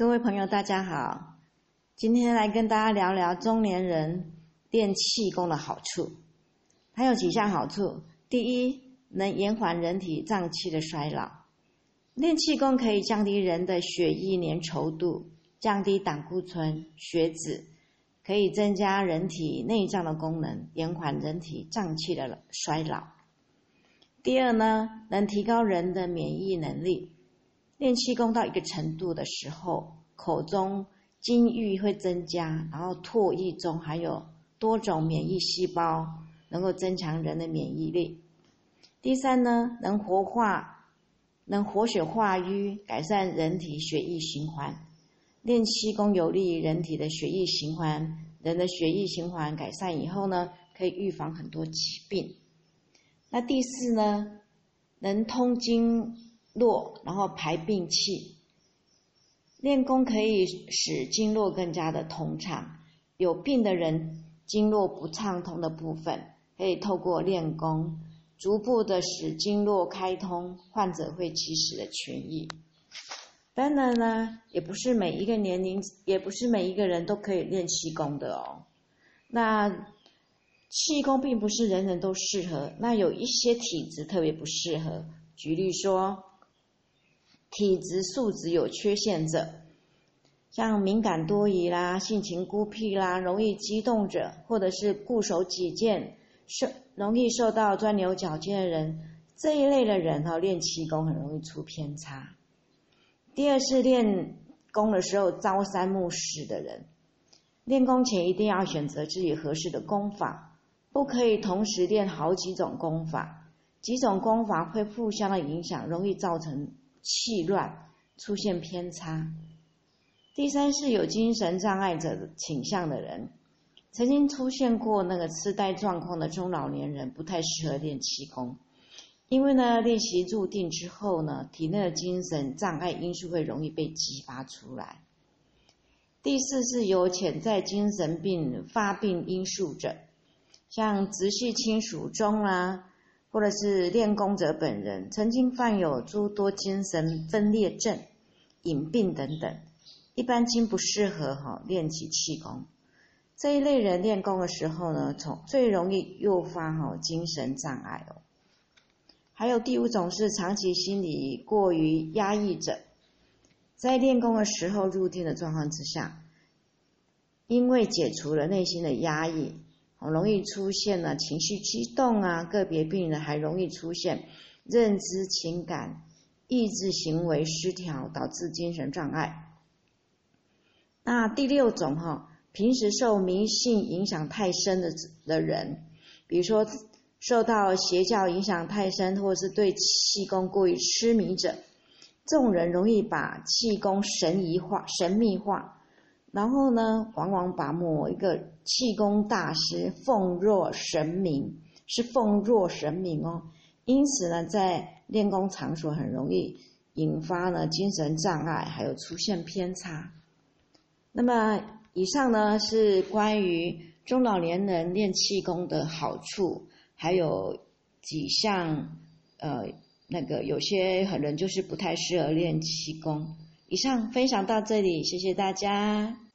各位朋友，大家好，今天来跟大家聊聊中年人练气功的好处。它有几项好处：第一，能延缓人体脏器的衰老。练气功可以降低人的血液粘稠度，降低胆固醇、血脂，可以增加人体内脏的功能，延缓人体脏器的衰老。第二呢，能提高人的免疫能力。练气功到一个程度的时候，口中津液会增加，然后唾液中还有多种免疫细胞，能够增强人的免疫力。第三呢，能活化、能活血化瘀，改善人体血液循环。练气功有利于人体的血液循环，人的血液循环改善以后呢，可以预防很多疾病。那第四呢，能通经。络，然后排病气。练功可以使经络更加的通畅。有病的人经络不畅通的部分，可以透过练功，逐步的使经络开通，患者会及时的痊愈。当然呢，也不是每一个年龄，也不是每一个人都可以练气功的哦。那气功并不是人人都适合，那有一些体质特别不适合。举例说。体质素质有缺陷者，像敏感多疑啦、性情孤僻啦、容易激动者，或者是固守己见、受容易受到钻牛角尖的人，这一类的人哈，练气功很容易出偏差。第二是练功的时候朝三暮四的人，练功前一定要选择自己合适的功法，不可以同时练好几种功法，几种功法会互相的影响，容易造成。气乱，出现偏差。第三是有精神障碍者倾向的人，曾经出现过那个痴呆状况的中老年人，不太适合练气功，因为呢，练习入定之后呢，体内的精神障碍因素会容易被激发出来。第四是有潜在精神病发病因素者，像直系亲属中啊。或者是练功者本人曾经患有诸多精神分裂症、隐病等等，一般经不适合哈练起气功。这一类人练功的时候呢，从最容易诱发哈精神障碍哦。还有第五种是长期心理过于压抑者，在练功的时候入定的状况之下，因为解除了内心的压抑。容易出现了情绪激动啊，个别病人还容易出现认知、情感、意志行为失调，导致精神障碍。那第六种哈，平时受迷信影响太深的的人，比如说受到邪教影响太深，或者是对气功过于痴迷者，这种人容易把气功神疑化、神秘化。然后呢，往往把某一个气功大师奉若神明，是奉若神明哦。因此呢，在练功场所很容易引发呢精神障碍，还有出现偏差。那么以上呢是关于中老年人练气功的好处，还有几项呃那个有些人就是不太适合练气功。以上分享到这里，谢谢大家。